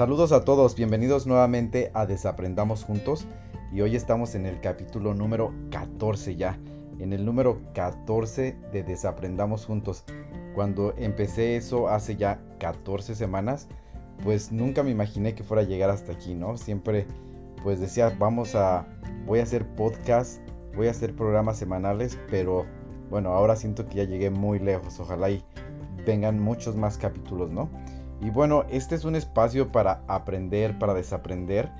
Saludos a todos, bienvenidos nuevamente a Desaprendamos Juntos y hoy estamos en el capítulo número 14 ya, en el número 14 de Desaprendamos Juntos. Cuando empecé eso hace ya 14 semanas, pues nunca me imaginé que fuera a llegar hasta aquí, ¿no? Siempre pues decía, vamos a, voy a hacer podcast, voy a hacer programas semanales, pero bueno, ahora siento que ya llegué muy lejos, ojalá y vengan muchos más capítulos, ¿no? Y bueno, este es un espacio para aprender, para desaprender.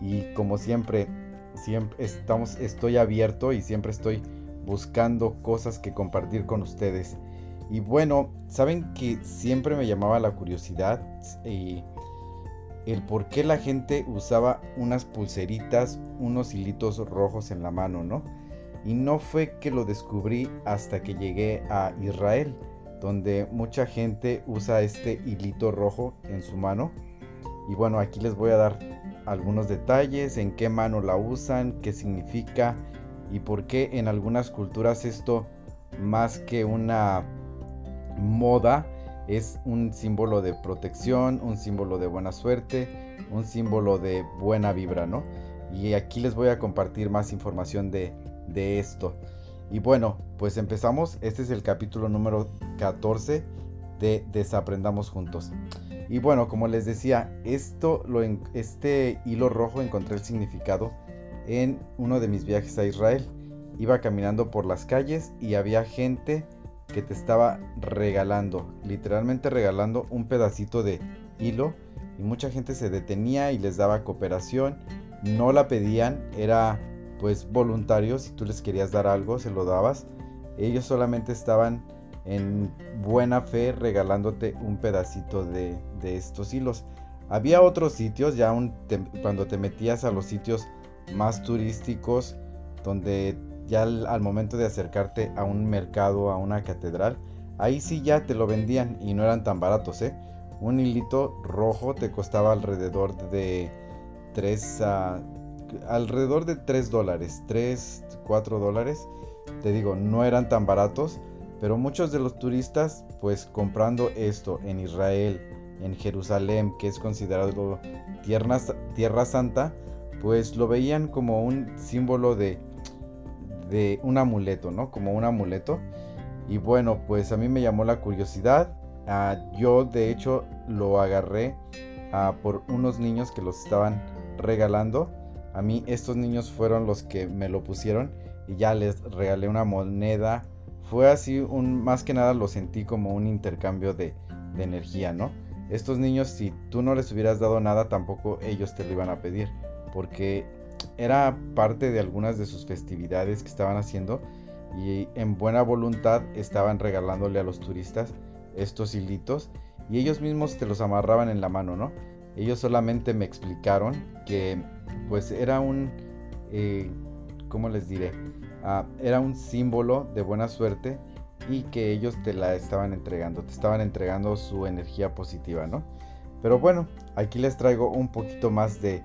Y como siempre, siempre estamos, estoy abierto y siempre estoy buscando cosas que compartir con ustedes. Y bueno, saben que siempre me llamaba la curiosidad y el por qué la gente usaba unas pulseritas, unos hilitos rojos en la mano, ¿no? Y no fue que lo descubrí hasta que llegué a Israel donde mucha gente usa este hilito rojo en su mano. Y bueno, aquí les voy a dar algunos detalles, en qué mano la usan, qué significa y por qué en algunas culturas esto más que una moda es un símbolo de protección, un símbolo de buena suerte, un símbolo de buena vibra, ¿no? Y aquí les voy a compartir más información de, de esto. Y bueno, pues empezamos. Este es el capítulo número 14 de Desaprendamos Juntos. Y bueno, como les decía, esto lo este hilo rojo encontré el significado en uno de mis viajes a Israel. Iba caminando por las calles y había gente que te estaba regalando, literalmente regalando un pedacito de hilo y mucha gente se detenía y les daba cooperación. No la pedían, era pues voluntarios, si tú les querías dar algo, se lo dabas. Ellos solamente estaban en buena fe regalándote un pedacito de, estos hilos. Había otros sitios, ya cuando te metías a los sitios más turísticos, donde ya al, momento de acercarte a un mercado, a una catedral, ahí sí ya te lo vendían y no eran tan baratos, ¿eh? Un hilito rojo te costaba alrededor de 3 a alrededor de 3 dólares, 3, 4 dólares. Te digo, no eran tan baratos, pero muchos de los turistas, pues comprando esto en Israel, en Jerusalén, que es considerado tierra, tierra santa, pues lo veían como un símbolo de, de un amuleto, ¿no? Como un amuleto. Y bueno, pues a mí me llamó la curiosidad. Ah, yo de hecho lo agarré ah, por unos niños que los estaban regalando a mí estos niños fueron los que me lo pusieron y ya les regalé una moneda. Fue así, un, más que nada lo sentí como un intercambio de, de energía, ¿no? Estos niños, si tú no les hubieras dado nada, tampoco ellos te lo iban a pedir, porque era parte de algunas de sus festividades que estaban haciendo y en buena voluntad estaban regalándole a los turistas estos hilitos y ellos mismos te los amarraban en la mano, ¿no? Ellos solamente me explicaron que pues era un, eh, ¿cómo les diré? Ah, era un símbolo de buena suerte y que ellos te la estaban entregando, te estaban entregando su energía positiva, ¿no? Pero bueno, aquí les traigo un poquito más de,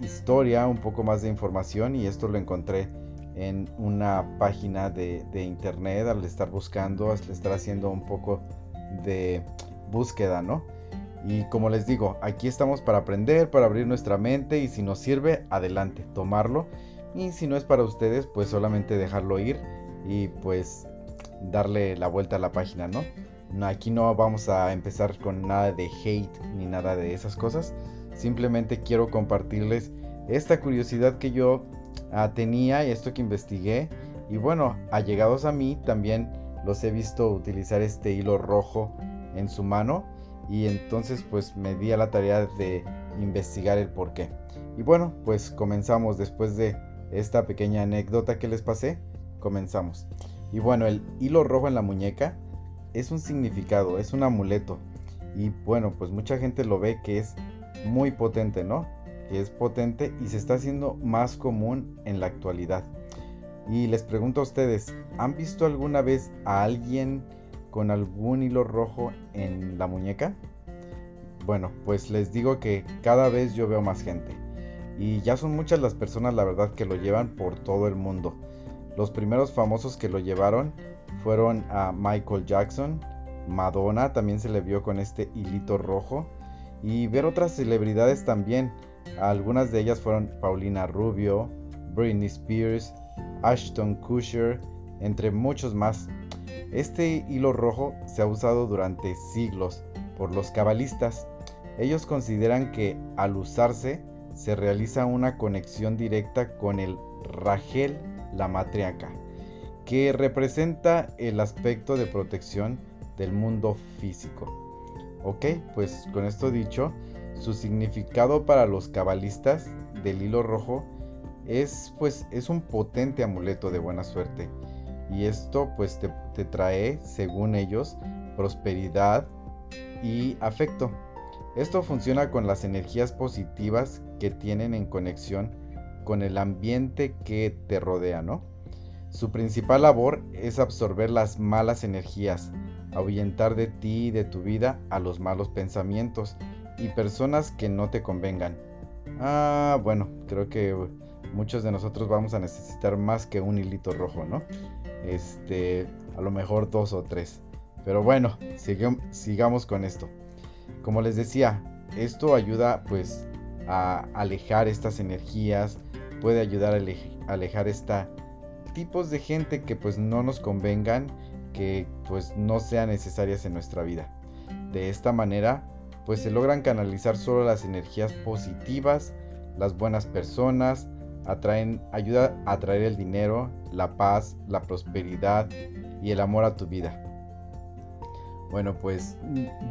historia, un poco más de información y esto lo encontré en una página de, de, internet al estar buscando, al estar haciendo un poco de búsqueda, ¿no? Y como les digo, aquí estamos para aprender, para abrir nuestra mente y si nos sirve, adelante, tomarlo. Y si no es para ustedes, pues solamente dejarlo ir y pues darle la vuelta a la página, ¿no? Aquí no vamos a empezar con nada de hate ni nada de esas cosas. Simplemente quiero compartirles esta curiosidad que yo ah, tenía y esto que investigué. Y bueno, allegados a mí también los he visto utilizar este hilo rojo en su mano y entonces pues me di a la tarea de investigar el por qué. Y bueno, pues comenzamos después de esta pequeña anécdota que les pasé, comenzamos. Y bueno, el hilo rojo en la muñeca es un significado, es un amuleto. Y bueno, pues mucha gente lo ve que es muy potente, ¿no? Que es potente y se está haciendo más común en la actualidad. Y les pregunto a ustedes, ¿han visto alguna vez a alguien con algún hilo rojo en la muñeca? Bueno, pues les digo que cada vez yo veo más gente. Y ya son muchas las personas, la verdad, que lo llevan por todo el mundo. Los primeros famosos que lo llevaron fueron a Michael Jackson, Madonna también se le vio con este hilito rojo. y ver otras celebridades también. Algunas de ellas fueron Paulina Rubio, Britney Spears, Ashton Kutcher, entre muchos más. Este hilo rojo se ha usado durante siglos por los cabalistas. Ellos consideran que al usarse se realiza una conexión directa con el Rachel, la matriarca, que representa el aspecto de protección del mundo físico. Ok, pues con esto dicho, su significado para los cabalistas del hilo rojo es pues es un potente amuleto de buena suerte y esto pues te, te trae según ellos prosperidad y afecto. Esto funciona con las energías positivas que tienen en conexión con el ambiente que te rodea, ¿no? Su principal labor es absorber las malas energías, ahuyentar de ti y de tu vida a los malos pensamientos y personas que no te convengan. Ah, bueno, creo que muchos de nosotros vamos a necesitar más que un hilito rojo, ¿no? Este, a lo mejor dos o tres. Pero bueno, sigamos con esto. Como les decía, esto ayuda pues a alejar estas energías, puede ayudar a alejar esta tipos de gente que pues no nos convengan, que pues no sean necesarias en nuestra vida. De esta manera pues se logran canalizar solo las energías positivas, las buenas personas, atraen, ayuda a atraer el dinero, la paz, la prosperidad y el amor a tu vida. Bueno, pues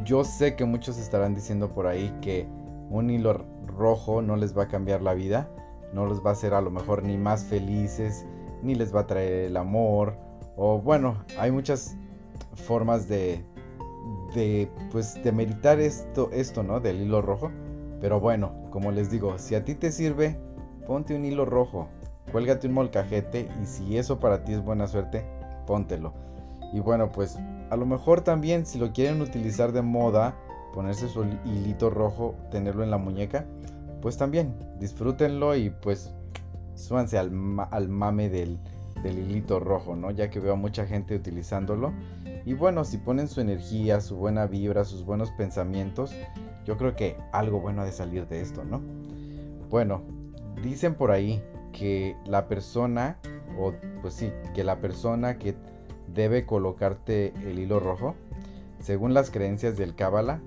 yo sé que muchos estarán diciendo por ahí que un hilo rojo no les va a cambiar la vida, no les va a hacer a lo mejor ni más felices, ni les va a traer el amor, o bueno, hay muchas formas de, de pues de meditar esto, esto, ¿no? Del hilo rojo. Pero bueno, como les digo, si a ti te sirve, ponte un hilo rojo, cuélgate un molcajete y si eso para ti es buena suerte, póntelo. Y bueno, pues a lo mejor también si lo quieren utilizar de moda, ponerse su hilito rojo, tenerlo en la muñeca, pues también disfrútenlo y pues súbanse al, al mame del, del, hilito rojo, ¿no? Ya que veo a mucha gente utilizándolo. Y bueno, si ponen su energía, su buena vibra, sus buenos pensamientos, yo creo que algo bueno ha de salir de esto, ¿no? Bueno, dicen por ahí que la persona, o pues sí, que la persona que debe colocarte el hilo rojo, según las creencias del Kabbalah,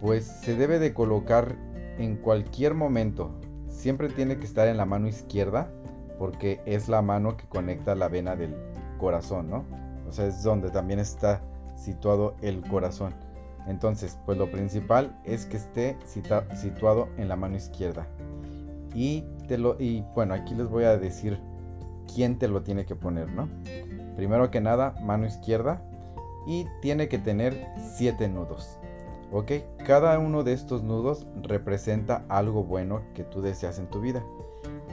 pues se debe de colocar en cualquier momento. Siempre tiene que estar en la mano izquierda porque es la mano que conecta la vena del corazón, ¿no? O sea, es donde también está situado el corazón. Entonces, pues lo principal es que esté situado en la mano izquierda. Y, te lo, y bueno, aquí les voy a decir quién te lo tiene que poner, ¿no? Primero que nada, mano izquierda y tiene que tener 7 nudos. ¿Ok? Cada uno de estos nudos representa algo bueno que tú deseas en tu vida.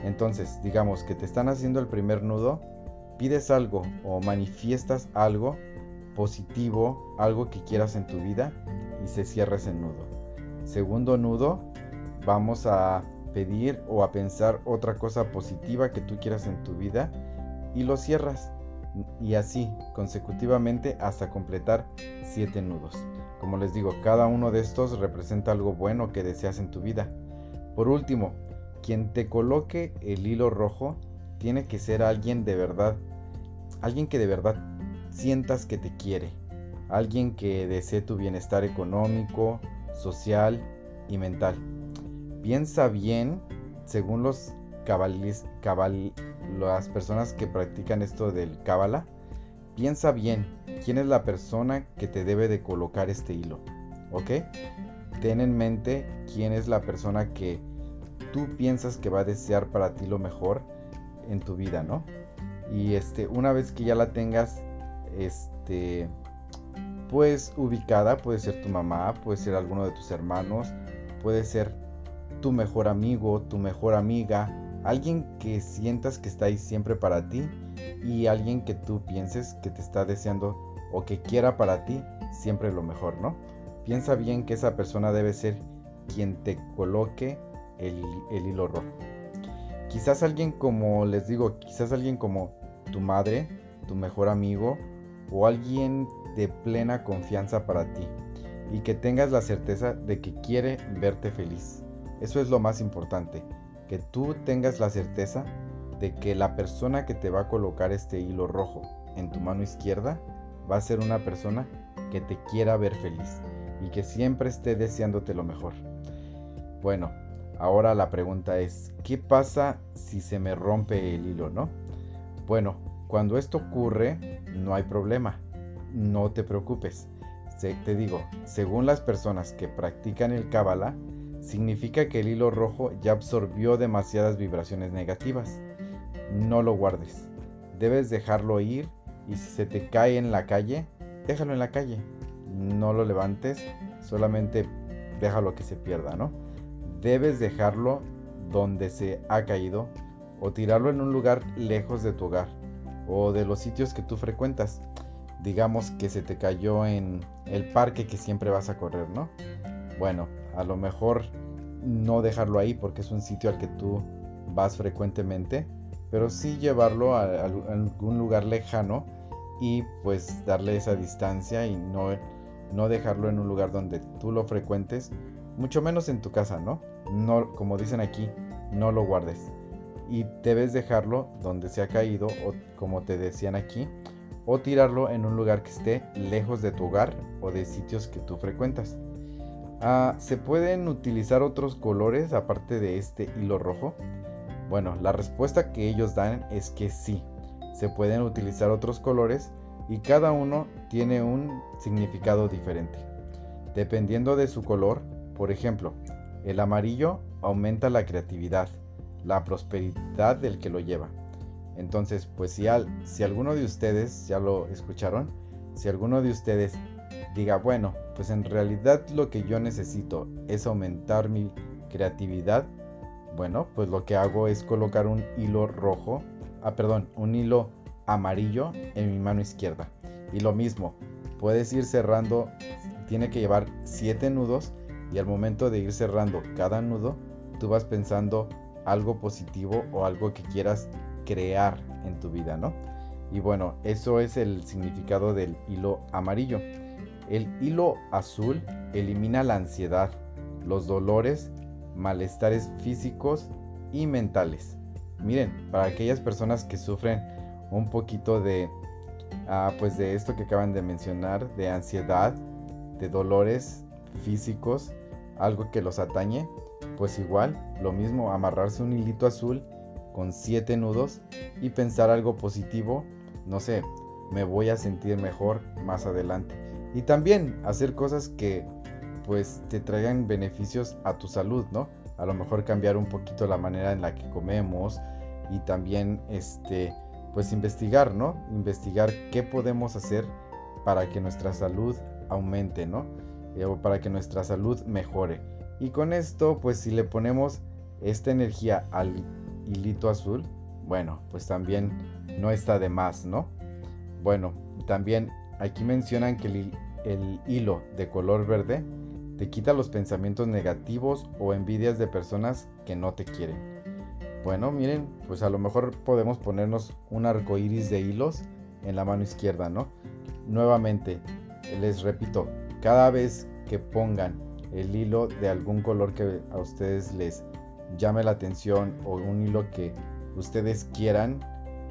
Entonces, digamos que te están haciendo el primer nudo, pides algo o manifiestas algo positivo, algo que quieras en tu vida y se cierra ese nudo. Segundo nudo, vamos a pedir o a pensar otra cosa positiva que tú quieras en tu vida y lo cierras y así consecutivamente hasta completar 7 nudos. Como les digo, cada uno de estos representa algo bueno que deseas en tu vida. Por último, quien te coloque el hilo rojo tiene que ser alguien de verdad, alguien que de verdad sientas que te quiere, alguien que desee tu bienestar económico, social y mental. Piensa bien, según los cabalis, cabal, las personas que practican esto del cábala, piensa bien quién es la persona que te debe de colocar este hilo, ¿ok? Ten en mente quién es la persona que tú piensas que va a desear para ti lo mejor en tu vida, ¿no? Y este, una vez que ya la tengas, este, pues ubicada, puede ser tu mamá, puede ser alguno de tus hermanos, puede ser tu mejor amigo, tu mejor amiga, alguien que sientas que está ahí siempre para ti y alguien que tú pienses que te está deseando o que quiera para ti siempre lo mejor, ¿no? Piensa bien que esa persona debe ser quien te coloque el, hilo rojo. Quizás alguien como, les digo, quizás alguien como tu madre, tu mejor amigo o alguien de plena confianza para ti. y que tengas la certeza de que quiere verte feliz. Eso es lo más importante, que tú tengas la certeza de que la persona que te va a colocar este hilo rojo en tu mano izquierda va a ser una persona que te quiera ver feliz y que siempre esté deseándote lo mejor. Bueno, ahora la pregunta es, ¿qué pasa si se me rompe el hilo, no? Bueno, cuando esto ocurre, no hay problema, no te preocupes. te digo, según las personas que practican el Kabbalah, significa que el hilo rojo ya absorbió demasiadas vibraciones negativas. No lo guardes. Debes dejarlo ir y si se te cae en la calle, déjalo en la calle. No lo levantes, solamente déjalo que se pierda, ¿no? Debes dejarlo donde se ha caído o tirarlo en un lugar lejos de tu hogar o de los sitios que tú frecuentas. Digamos que se te cayó en el parque que siempre vas a correr, ¿no? Bueno, a lo mejor no dejarlo ahí porque es un sitio al que tú vas frecuentemente, pero sí llevarlo a, algún lugar lejano y pues darle esa distancia y no, no dejarlo en un lugar donde tú lo frecuentes, mucho menos en tu casa, ¿no? No, como dicen aquí, no lo guardes. Y debes dejarlo donde se ha caído o como te decían aquí, o tirarlo en un lugar que esté lejos de tu hogar o de sitios que tú frecuentas. Ah, ¿Se pueden utilizar otros colores aparte de este hilo rojo? Bueno, la respuesta que ellos dan es que sí. Se pueden utilizar otros colores y cada uno tiene un significado diferente. Dependiendo de su color, por ejemplo, el amarillo aumenta la creatividad, la prosperidad del que lo lleva. Entonces, pues si, si alguno de ustedes, ya lo escucharon, si alguno de ustedes diga, bueno, pues en realidad lo que yo necesito es aumentar mi creatividad, bueno, pues lo que hago es colocar un hilo rojo, ah, perdón, un hilo amarillo en mi mano izquierda. Y lo mismo, puedes ir cerrando, tiene que llevar 7 nudos y al momento de ir cerrando cada nudo, tú vas pensando algo positivo o algo que quieras crear en tu vida, ¿no? Y bueno, eso es el significado del hilo amarillo. El hilo azul elimina la ansiedad, los dolores, malestares físicos y mentales. Miren, para aquellas personas que sufren un poquito de, ah, pues de esto que acaban de mencionar, de ansiedad, de dolores físicos, algo que los atañe, pues igual, lo mismo, amarrarse un hilito azul con siete nudos y pensar algo positivo, no sé, me voy a sentir mejor más adelante. Y también hacer cosas que pues te traigan beneficios a tu salud, ¿no? A lo mejor cambiar un poquito la manera en la que comemos y también este pues investigar, ¿no? Investigar qué podemos hacer para que nuestra salud aumente, ¿no? Eh, o para que nuestra salud mejore. Y con esto, pues si le ponemos esta energía al hilito azul, bueno, pues también no está de más, ¿no? Bueno, también Aquí mencionan que el, hilo de color verde te quita los pensamientos negativos o envidias de personas que no te quieren. Bueno, miren, pues a lo mejor podemos ponernos un arco iris de hilos en la mano izquierda, ¿no? Nuevamente, les repito, cada vez que pongan el hilo de algún color que a ustedes les llame la atención o un hilo que ustedes quieran,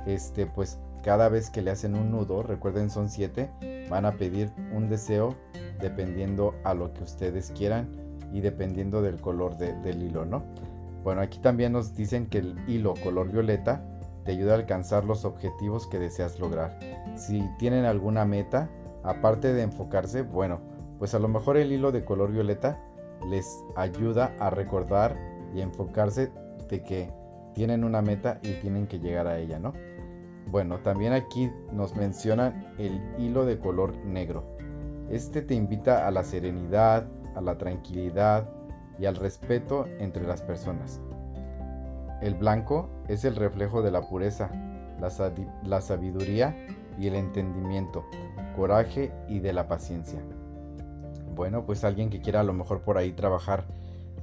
este, pues cada vez que le hacen un nudo, recuerden son siete, van a pedir un deseo dependiendo a lo que ustedes quieran y dependiendo del color del hilo, ¿no? Bueno, aquí también nos dicen que el hilo color violeta te ayuda a alcanzar los objetivos que deseas lograr. Si tienen alguna meta, aparte de enfocarse, bueno, pues a lo mejor el hilo de color violeta les ayuda a recordar y enfocarse de que tienen una meta y tienen que llegar a ella, ¿no? Bueno, también aquí nos mencionan el hilo de color negro. Este te invita a la serenidad, a la tranquilidad y al respeto entre las personas. El blanco es el reflejo de la pureza, la, sabiduría y el entendimiento, coraje y de la paciencia. Bueno, pues alguien que quiera a lo mejor por ahí trabajar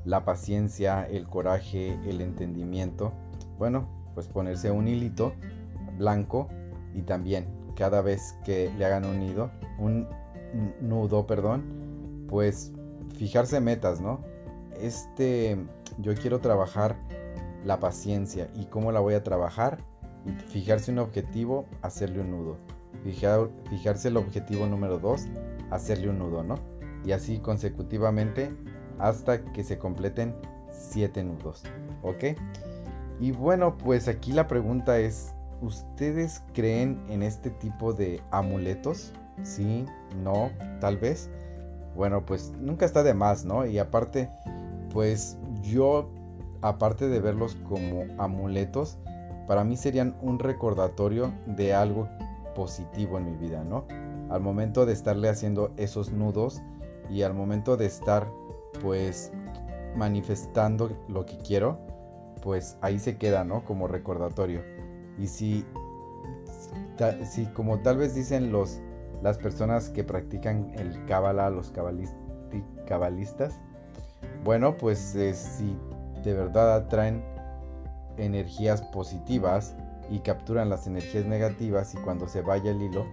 la paciencia, el coraje, el entendimiento, bueno, pues ponerse un hilito blanco y también cada vez que le hagan un nido, un nudo, perdón, pues fijarse metas, ¿no? Este, yo quiero trabajar la paciencia y cómo la voy a trabajar. Fijarse un objetivo, hacerle un nudo. fijarse el objetivo número 2, hacerle un nudo, ¿no? Y así consecutivamente hasta que se completen 7 nudos, ¿ok? Y bueno, pues aquí la pregunta es, ¿ustedes creen en este tipo de amuletos? Sí, no, tal vez. Bueno, pues nunca está de más, ¿no? Y aparte, pues yo, aparte de verlos como amuletos, para mí serían un recordatorio de algo positivo en mi vida, ¿no? Al momento de estarle haciendo esos nudos y al momento de estar, pues, manifestando lo que quiero, pues ahí se queda, ¿no? Como recordatorio. Y si, si como tal vez dicen los, las personas que practican el Kabbalah, los cabalistas, bueno, pues eh, si de verdad atraen energías positivas y capturan las energías negativas y cuando se vaya el hilo,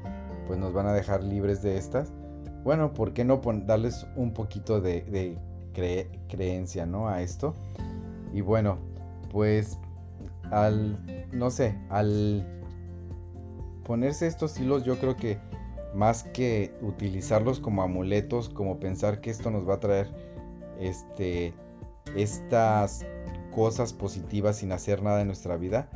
pues nos van a dejar libres de estas. Bueno, ¿por qué no darles un poquito de, creencia, ¿no? A esto. Y bueno, pues al, no sé, al ponerse estos hilos yo creo que más que utilizarlos como amuletos, como pensar que esto nos va a traer este, estas cosas positivas sin hacer nada en nuestra vida,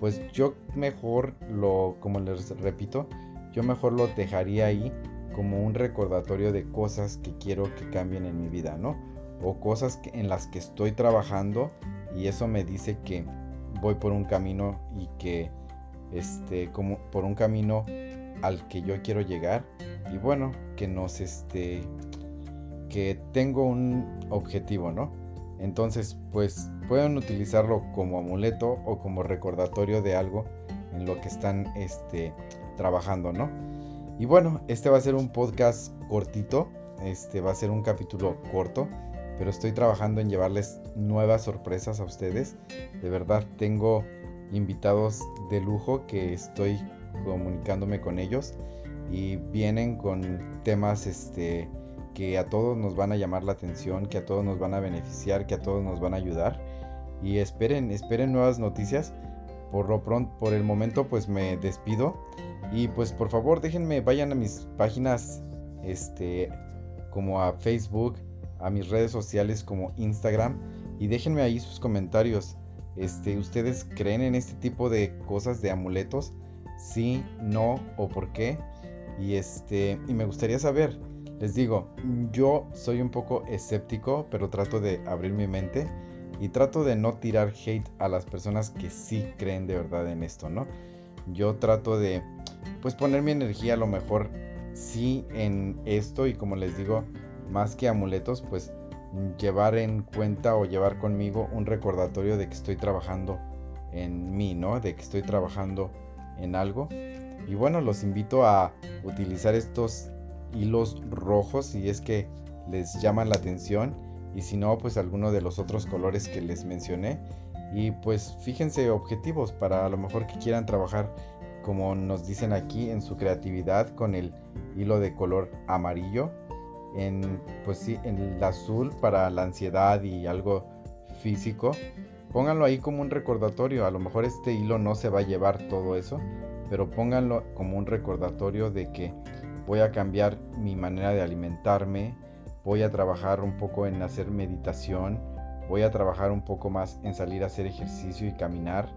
pues yo mejor lo, como les repito, yo mejor lo dejaría ahí como un recordatorio de cosas que quiero que cambien en mi vida, ¿no? O cosas en las que estoy trabajando y eso me dice que voy por un camino y que este como por un camino al que yo quiero llegar y bueno que nos este que tengo un objetivo no entonces pues pueden utilizarlo como amuleto o como recordatorio de algo en lo que están este trabajando no y bueno este va a ser un podcast cortito este va a ser un capítulo corto pero estoy trabajando en llevarles nuevas sorpresas a ustedes. De verdad tengo invitados de lujo que estoy comunicándome con ellos y vienen con temas este que a todos nos van a llamar la atención, que a todos nos van a beneficiar, que a todos nos van a ayudar y esperen, esperen nuevas noticias. Por lo pronto, por el momento pues me despido y pues por favor déjenme vayan a mis páginas este como a Facebook, a mis redes sociales como Instagram y déjenme ahí sus comentarios. Este, ¿Ustedes creen en este tipo de cosas de amuletos? Sí, no o por qué. Y este, y me gustaría saber. Les digo, yo soy un poco escéptico, pero trato de abrir mi mente y trato de no tirar hate a las personas que sí creen de verdad en esto, ¿no? Yo trato de pues poner mi energía a lo mejor sí en esto y como les digo, más que amuletos, pues llevar en cuenta o llevar conmigo un recordatorio de que estoy trabajando en mí, ¿no? De que estoy trabajando en algo. Y bueno, los invito a utilizar estos hilos rojos si es que les llaman la atención y si no, pues alguno de los otros colores que les mencioné. Y pues fíjense objetivos para a lo mejor que quieran trabajar como nos dicen aquí en su creatividad con el hilo de color amarillo en, pues sí, en el azul para la ansiedad y algo físico, pónganlo ahí como un recordatorio. A lo mejor este hilo no se va a llevar todo eso, pero pónganlo como un recordatorio de que voy a cambiar mi manera de alimentarme, voy a trabajar un poco en hacer meditación, voy a trabajar un poco más en salir a hacer ejercicio y caminar,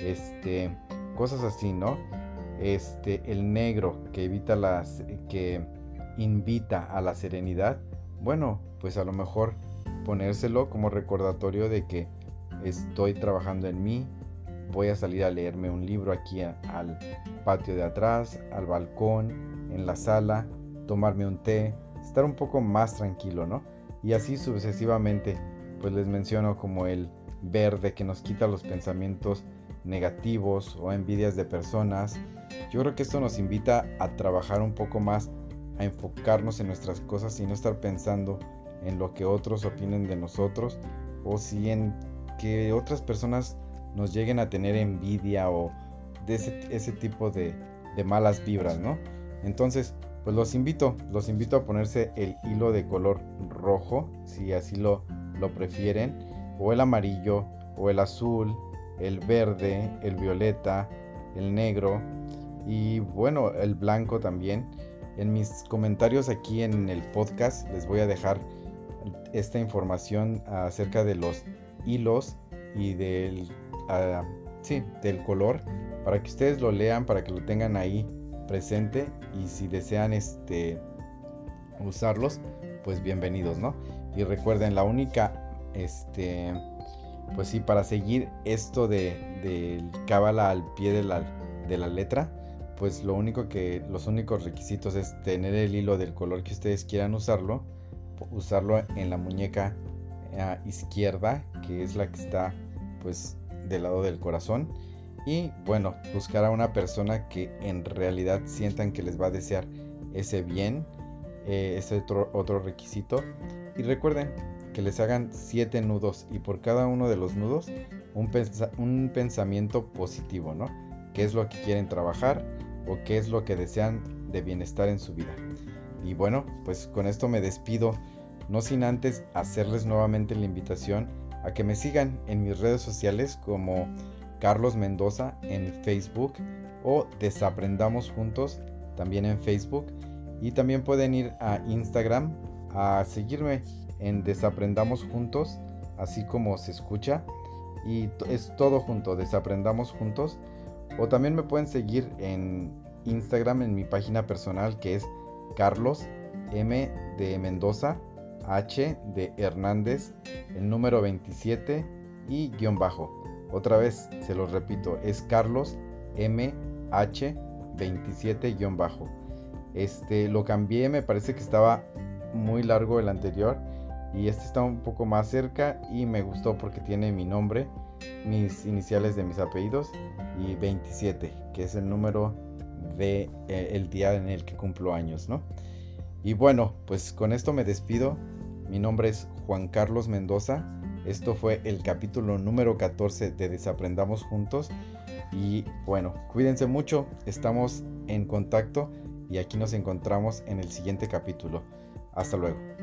este, cosas así, ¿no? Este, el negro que evita las que invita a la serenidad, bueno, pues a lo mejor ponérselo como recordatorio de que estoy trabajando en mí, voy a salir a leerme un libro aquí al patio de atrás, al balcón, en la sala, tomarme un té, estar un poco más tranquilo, ¿no? Y así sucesivamente, pues les menciono como el verde que nos quita los pensamientos negativos o envidias de personas. Yo creo que esto nos invita a trabajar un poco más a enfocarnos en nuestras cosas y no estar pensando en lo que otros opinen de nosotros o si en que otras personas nos lleguen a tener envidia o de ese, tipo de, de, malas vibras, ¿no? Entonces, pues los invito, los invito a ponerse el hilo de color rojo, si así lo, lo prefieren, o el amarillo, o el azul, el verde, el violeta, el negro y bueno, el blanco también. En mis comentarios aquí en el podcast les voy a dejar esta información acerca de los hilos y del, ah, sí, del color para que ustedes lo lean, para que lo tengan ahí presente y si desean este usarlos, pues bienvenidos, ¿no? Y recuerden, la única, este, pues sí, para seguir esto de, del cábala al pie de la, de la letra, pues lo único que, los únicos requisitos es tener el hilo del color que ustedes quieran usarlo, usarlo en la muñeca eh, izquierda, que es la que está, pues, del lado del corazón y bueno, buscar a una persona que en realidad sientan que les va a desear ese bien, eh, ese otro, otro requisito. Y recuerden que les hagan 7 nudos y por cada uno de los nudos un, un pensamiento positivo, ¿no? ¿Qué es lo que quieren trabajar o qué es lo que desean de bienestar en su vida? Y bueno, pues con esto me despido, no sin antes hacerles nuevamente la invitación a que me sigan en mis redes sociales como Carlos Mendoza en Facebook o Desaprendamos Juntos también en Facebook. Y también pueden ir a Instagram a seguirme en Desaprendamos Juntos, así como se escucha. Y es todo junto, Desaprendamos Juntos. O también me pueden seguir en Instagram en mi página personal que es Carlos M de Mendoza, H de Hernández, el número 27 y guion bajo. Otra vez, se los repito, es Carlos MH27-bajo. Este lo cambié, me parece que estaba muy largo el anterior y este está un poco más cerca y me gustó porque tiene mi nombre, mis iniciales de mis apellidos y 27, que es el número de eh, el día en el que cumplo años, ¿no? Y bueno, pues con esto me despido. Mi nombre es Juan Carlos Mendoza esto fue el capítulo número 14 de Desaprendamos Juntos. Y bueno, cuídense mucho, estamos en contacto y aquí nos encontramos en el siguiente capítulo. Hasta luego.